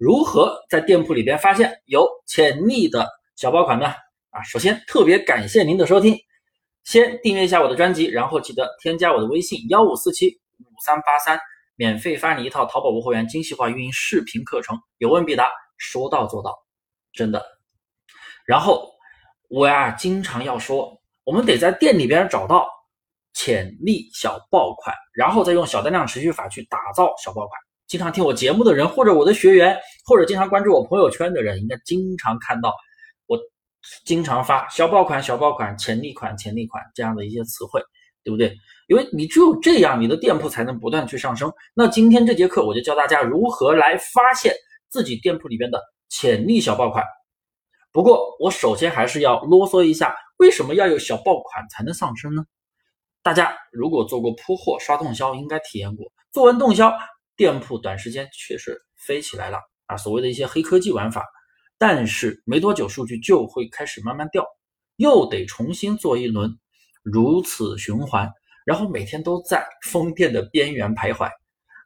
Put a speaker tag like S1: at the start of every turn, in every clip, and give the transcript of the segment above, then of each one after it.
S1: 如何在店铺里边发现有潜力的小爆款呢？啊，首先特别感谢您的收听，先订阅一下我的专辑，然后记得添加我的微信幺五四七五三八三，免费发你一套淘宝无货源精细化运营视频课程，有问必答，说到做到，真的。然后我呀，经常要说，我们得在店里边找到潜力小爆款，然后再用小单量持续法去打造小爆款。经常听我节目的人，或者我的学员，或者经常关注我朋友圈的人，应该经常看到我经常发小爆款、小爆款、潜力款、潜力款这样的一些词汇，对不对？因为你只有这样，你的店铺才能不断去上升。那今天这节课，我就教大家如何来发现自己店铺里边的潜力小爆款。不过，我首先还是要啰嗦一下，为什么要有小爆款才能上升呢？大家如果做过铺货、刷动销，应该体验过，做完动销。店铺短时间确实飞起来了啊，所谓的一些黑科技玩法，但是没多久数据就会开始慢慢掉，又得重新做一轮，如此循环，然后每天都在封店的边缘徘徊。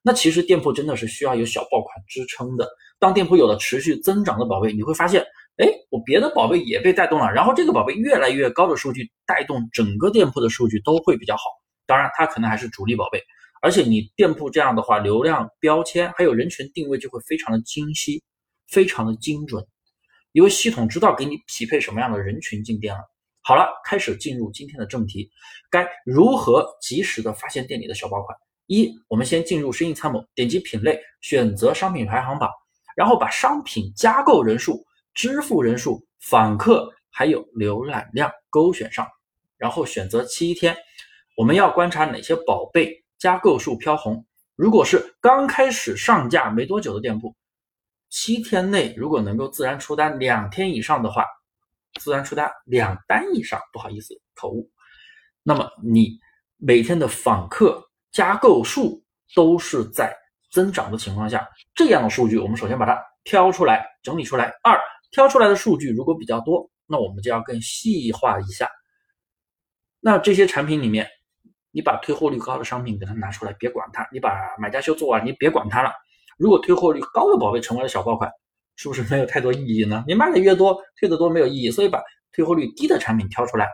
S1: 那其实店铺真的是需要有小爆款支撑的。当店铺有了持续增长的宝贝，你会发现，哎，我别的宝贝也被带动了，然后这个宝贝越来越高的数据带动整个店铺的数据都会比较好。当然，它可能还是主力宝贝。而且你店铺这样的话，流量标签还有人群定位就会非常的精细，非常的精准，因为系统知道给你匹配什么样的人群进店了。好了，开始进入今天的正题，该如何及时的发现店里的小爆款？一，我们先进入生意参谋，点击品类，选择商品排行榜，然后把商品加购人数、支付人数、访客还有浏览量勾选上，然后选择七天，我们要观察哪些宝贝。加购数飘红，如果是刚开始上架没多久的店铺，七天内如果能够自然出单两天以上的话，自然出单两单以上，不好意思口误，那么你每天的访客加购数都是在增长的情况下，这样的数据我们首先把它挑出来整理出来。二，挑出来的数据如果比较多，那我们就要更细化一下。那这些产品里面。你把退货率高的商品给它拿出来，别管它。你把买家秀做完，你别管它了。如果退货率高的宝贝成为了小爆款，是不是没有太多意义呢？你卖的越多，退的多没有意义。所以把退货率低的产品挑出来，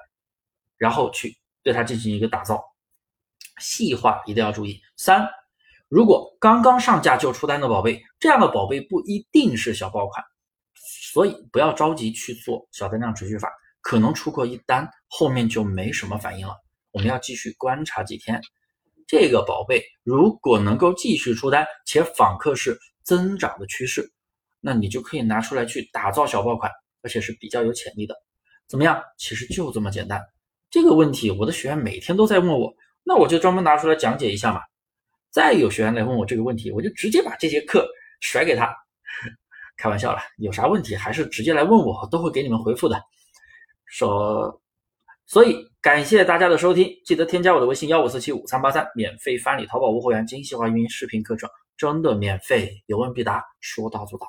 S1: 然后去对它进行一个打造，细化一定要注意。三，如果刚刚上架就出单的宝贝，这样的宝贝不一定是小爆款，所以不要着急去做小单量持续法，可能出过一单，后面就没什么反应了。我们要继续观察几天，这个宝贝如果能够继续出单，且访客是增长的趋势，那你就可以拿出来去打造小爆款，而且是比较有潜力的。怎么样？其实就这么简单。这个问题我的学员每天都在问我，那我就专门拿出来讲解一下嘛。再有学员来问我这个问题，我就直接把这节课甩给他。开玩笑了，有啥问题还是直接来问我，都会给你们回复的。说。所以感谢大家的收听，记得添加我的微信幺五四七五三八三，免费翻你淘宝无货源精细化运营视频课程，真的免费，有问必答，说到做到。